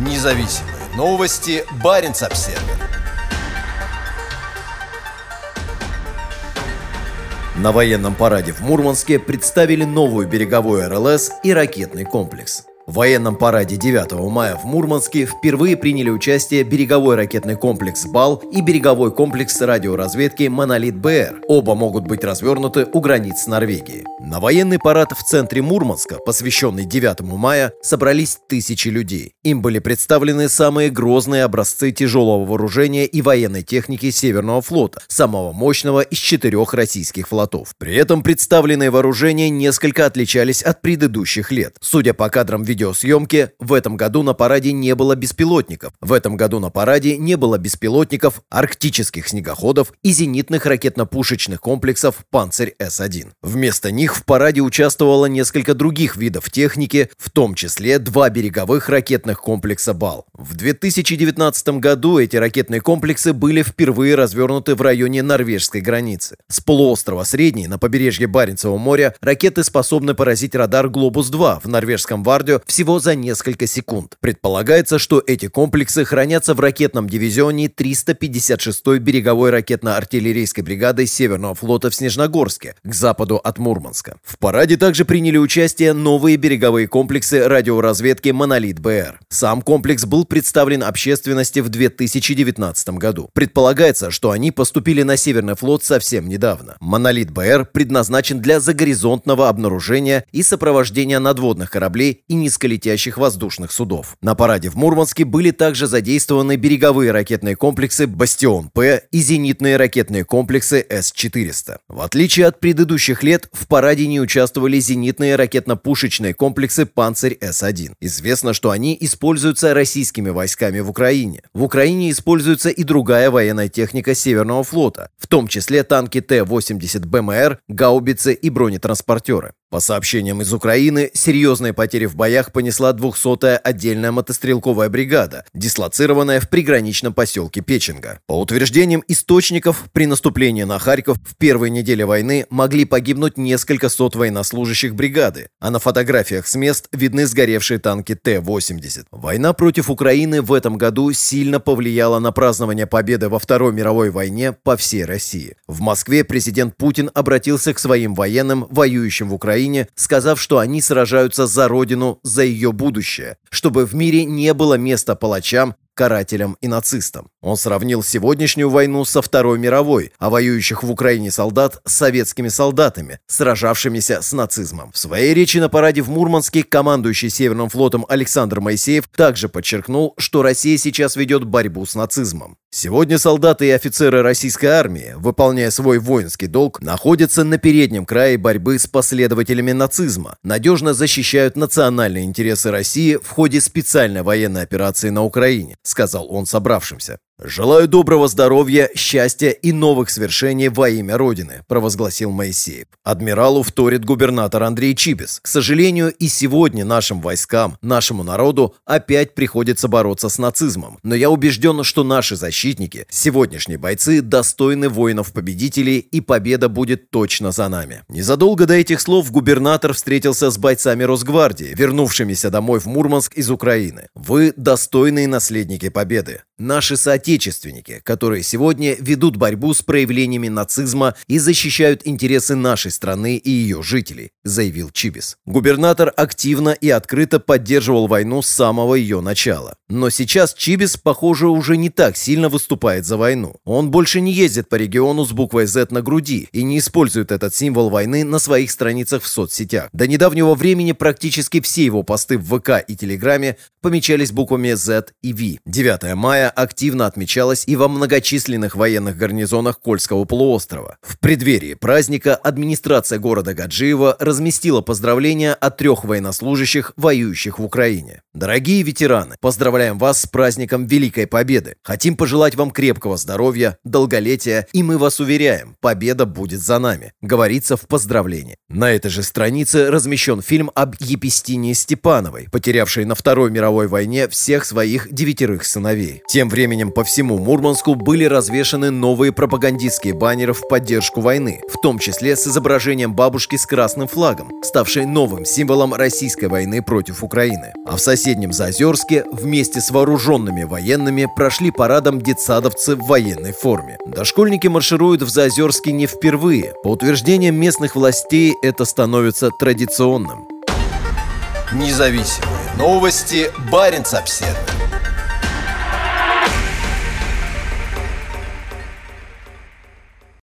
Независимые новости. Барин обсерва На военном параде в Мурманске представили новую береговую РЛС и ракетный комплекс. В военном параде 9 мая в Мурманске впервые приняли участие береговой ракетный комплекс «Бал» и береговой комплекс радиоразведки «Монолит-БР». Оба могут быть развернуты у границ Норвегии. На военный парад в центре Мурманска, посвященный 9 мая, собрались тысячи людей. Им были представлены самые грозные образцы тяжелого вооружения и военной техники Северного флота, самого мощного из четырех российских флотов. При этом представленные вооружения несколько отличались от предыдущих лет. Судя по кадрам видео видеосъемки в этом году на параде не было беспилотников. В этом году на параде не было беспилотников, арктических снегоходов и зенитных ракетно-пушечных комплексов «Панцирь-С-1». Вместо них в параде участвовало несколько других видов техники, в том числе два береговых ракетных комплекса «Бал». В 2019 году эти ракетные комплексы были впервые развернуты в районе норвежской границы. С полуострова Средний на побережье Баренцева моря ракеты способны поразить радар «Глобус-2» в норвежском Вардио всего за несколько секунд. Предполагается, что эти комплексы хранятся в ракетном дивизионе 356-й береговой ракетно-артиллерийской бригады Северного флота в Снежногорске, к западу от Мурманска. В параде также приняли участие новые береговые комплексы радиоразведки «Монолит-БР». Сам комплекс был представлен общественности в 2019 году. Предполагается, что они поступили на Северный флот совсем недавно. «Монолит-БР» предназначен для загоризонтного обнаружения и сопровождения надводных кораблей и низких низколетящих воздушных судов. На параде в Мурманске были также задействованы береговые ракетные комплексы «Бастион-П» и зенитные ракетные комплексы С-400. В отличие от предыдущих лет, в параде не участвовали зенитные ракетно-пушечные комплексы «Панцирь С-1». Известно, что они используются российскими войсками в Украине. В Украине используется и другая военная техника Северного флота, том числе танки Т-80 БМР, гаубицы и бронетранспортеры. По сообщениям из Украины, серьезные потери в боях понесла 200-я отдельная мотострелковая бригада, дислоцированная в приграничном поселке Печенга. По утверждениям источников, при наступлении на Харьков в первой неделе войны могли погибнуть несколько сот военнослужащих бригады, а на фотографиях с мест видны сгоревшие танки Т-80. Война против Украины в этом году сильно повлияла на празднование победы во Второй мировой войне по всей России. В Москве президент Путин обратился к своим военным, воюющим в Украине, сказав, что они сражаются за родину, за ее будущее, чтобы в мире не было места палачам, карателям и нацистам. Он сравнил сегодняшнюю войну со Второй мировой, а воюющих в Украине солдат с советскими солдатами, сражавшимися с нацизмом. В своей речи на параде в Мурманске командующий Северным флотом Александр Моисеев также подчеркнул, что Россия сейчас ведет борьбу с нацизмом. Сегодня солдаты и офицеры российской армии, выполняя свой воинский долг, находятся на переднем крае борьбы с последователями нацизма, надежно защищают национальные интересы России в ходе специальной военной операции на Украине, сказал он собравшимся. «Желаю доброго здоровья, счастья и новых свершений во имя Родины», – провозгласил Моисеев. Адмиралу вторит губернатор Андрей Чибис. К сожалению, и сегодня нашим войскам, нашему народу опять приходится бороться с нацизмом. Но я убежден, что наши защитники, сегодняшние бойцы, достойны воинов-победителей, и победа будет точно за нами. Незадолго до этих слов губернатор встретился с бойцами Росгвардии, вернувшимися домой в Мурманск из Украины. Вы достойные наследники победы. Наши соотечественники, которые сегодня ведут борьбу с проявлениями нацизма и защищают интересы нашей страны и ее жителей, заявил Чибис. Губернатор активно и открыто поддерживал войну с самого ее начала. Но сейчас Чибис, похоже, уже не так сильно выступает за войну. Он больше не ездит по региону с буквой Z на груди и не использует этот символ войны на своих страницах в соцсетях. До недавнего времени практически все его посты в ВК и Телеграме помечались буквами Z и V. 9 мая активно отмечалась и во многочисленных военных гарнизонах Кольского полуострова. В преддверии праздника администрация города Гаджиева разместила поздравления от трех военнослужащих, воюющих в Украине. Дорогие ветераны, поздравляем вас с праздником Великой Победы. Хотим пожелать вам крепкого здоровья, долголетия, и мы вас уверяем, победа будет за нами, говорится в поздравлении. На этой же странице размещен фильм об Епистине Степановой, потерявшей на Второй мировой войне всех своих девятерых сыновей. Тем временем по всему Мурманску были развешаны новые пропагандистские баннеры в поддержку войны, в том числе с изображением бабушки с красным флагом, ставшей новым символом российской войны против Украины. А в соседнем Заозерске вместе с вооруженными военными прошли парадом детсадовцы в военной форме. Дошкольники маршируют в Заозерске не впервые. По утверждениям местных властей это становится традиционным. Независимые новости. Барин обседный.